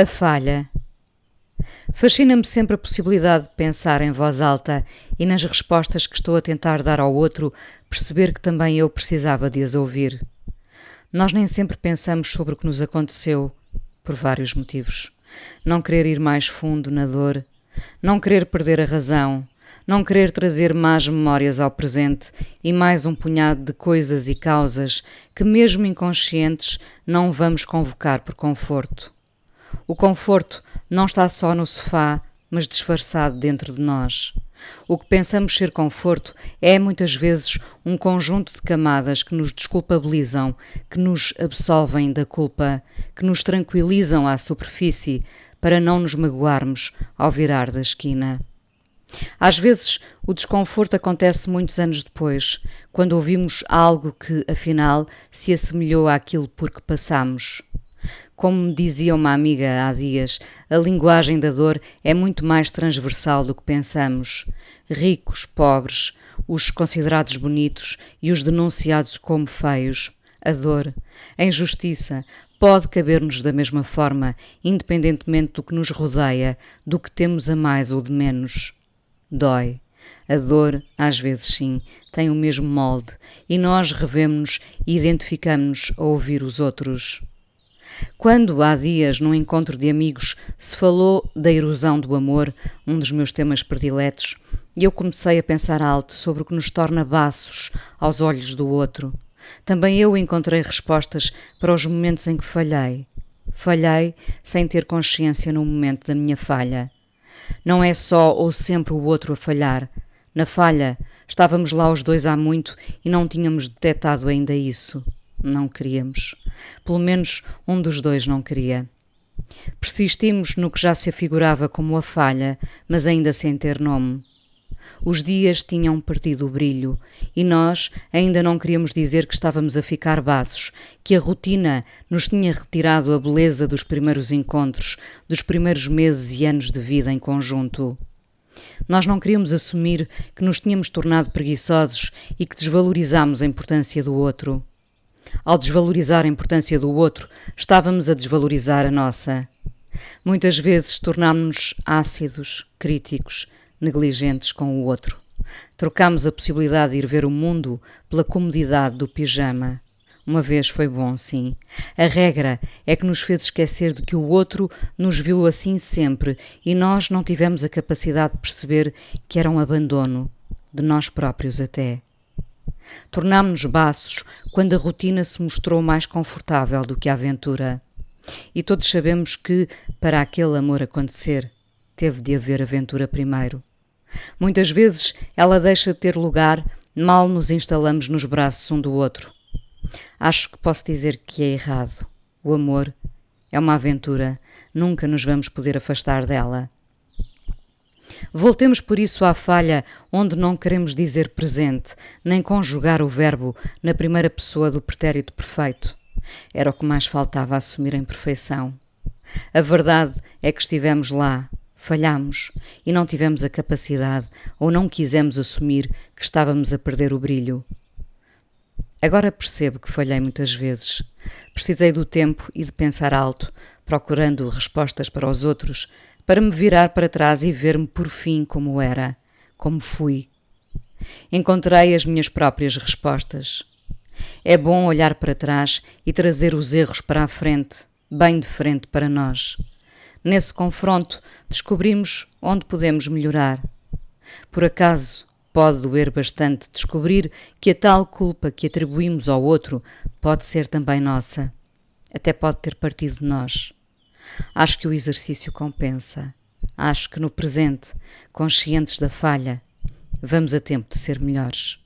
A falha. Fascina-me sempre a possibilidade de pensar em voz alta e nas respostas que estou a tentar dar ao outro, perceber que também eu precisava de as ouvir. Nós nem sempre pensamos sobre o que nos aconteceu, por vários motivos. Não querer ir mais fundo na dor, não querer perder a razão, não querer trazer más memórias ao presente e mais um punhado de coisas e causas que, mesmo inconscientes, não vamos convocar por conforto. O conforto não está só no sofá, mas disfarçado dentro de nós. O que pensamos ser conforto é muitas vezes um conjunto de camadas que nos desculpabilizam, que nos absolvem da culpa, que nos tranquilizam à superfície para não nos magoarmos ao virar da esquina. Às vezes, o desconforto acontece muitos anos depois, quando ouvimos algo que, afinal, se assemelhou àquilo por que passamos. Como me dizia uma amiga há dias, a linguagem da dor é muito mais transversal do que pensamos. Ricos, pobres, os considerados bonitos e os denunciados como feios. A dor, a injustiça, pode caber-nos da mesma forma, independentemente do que nos rodeia, do que temos a mais ou de menos. Dói. A dor, às vezes sim, tem o mesmo molde e nós revemos-nos e identificamos-nos a ouvir os outros. Quando, há dias, num encontro de amigos, se falou da erosão do amor, um dos meus temas prediletos, e eu comecei a pensar alto sobre o que nos torna baços aos olhos do outro. Também eu encontrei respostas para os momentos em que falhei. Falhei sem ter consciência no momento da minha falha. Não é só ou sempre o outro a falhar. Na falha, estávamos lá os dois há muito e não tínhamos detectado ainda isso. Não queríamos. Pelo menos um dos dois não queria. Persistimos no que já se afigurava como a falha, mas ainda sem ter nome. Os dias tinham perdido o brilho e nós ainda não queríamos dizer que estávamos a ficar baços, que a rotina nos tinha retirado a beleza dos primeiros encontros, dos primeiros meses e anos de vida em conjunto. Nós não queríamos assumir que nos tínhamos tornado preguiçosos e que desvalorizámos a importância do outro. Ao desvalorizar a importância do outro, estávamos a desvalorizar a nossa. Muitas vezes tornámos-nos ácidos, críticos, negligentes com o outro. Trocámos a possibilidade de ir ver o mundo pela comodidade do pijama. Uma vez foi bom, sim. A regra é que nos fez esquecer de que o outro nos viu assim sempre e nós não tivemos a capacidade de perceber que era um abandono, de nós próprios até. Tornámos-nos baços quando a rotina se mostrou mais confortável do que a aventura. E todos sabemos que, para aquele amor acontecer, teve de haver aventura primeiro. Muitas vezes ela deixa de ter lugar mal nos instalamos nos braços um do outro. Acho que posso dizer que é errado. O amor é uma aventura, nunca nos vamos poder afastar dela. Voltemos por isso à falha onde não queremos dizer presente, nem conjugar o verbo na primeira pessoa do pretérito perfeito. Era o que mais faltava assumir em perfeição. A verdade é que estivemos lá, falhamos e não tivemos a capacidade ou não quisemos assumir que estávamos a perder o brilho. Agora percebo que falhei muitas vezes. Precisei do tempo e de pensar alto, procurando respostas para os outros, para me virar para trás e ver-me por fim como era, como fui. Encontrei as minhas próprias respostas. É bom olhar para trás e trazer os erros para a frente, bem de frente para nós. Nesse confronto, descobrimos onde podemos melhorar. Por acaso, pode doer bastante descobrir que a tal culpa que atribuímos ao outro pode ser também nossa. Até pode ter partido de nós. Acho que o exercício compensa. Acho que no presente, conscientes da falha, vamos a tempo de ser melhores.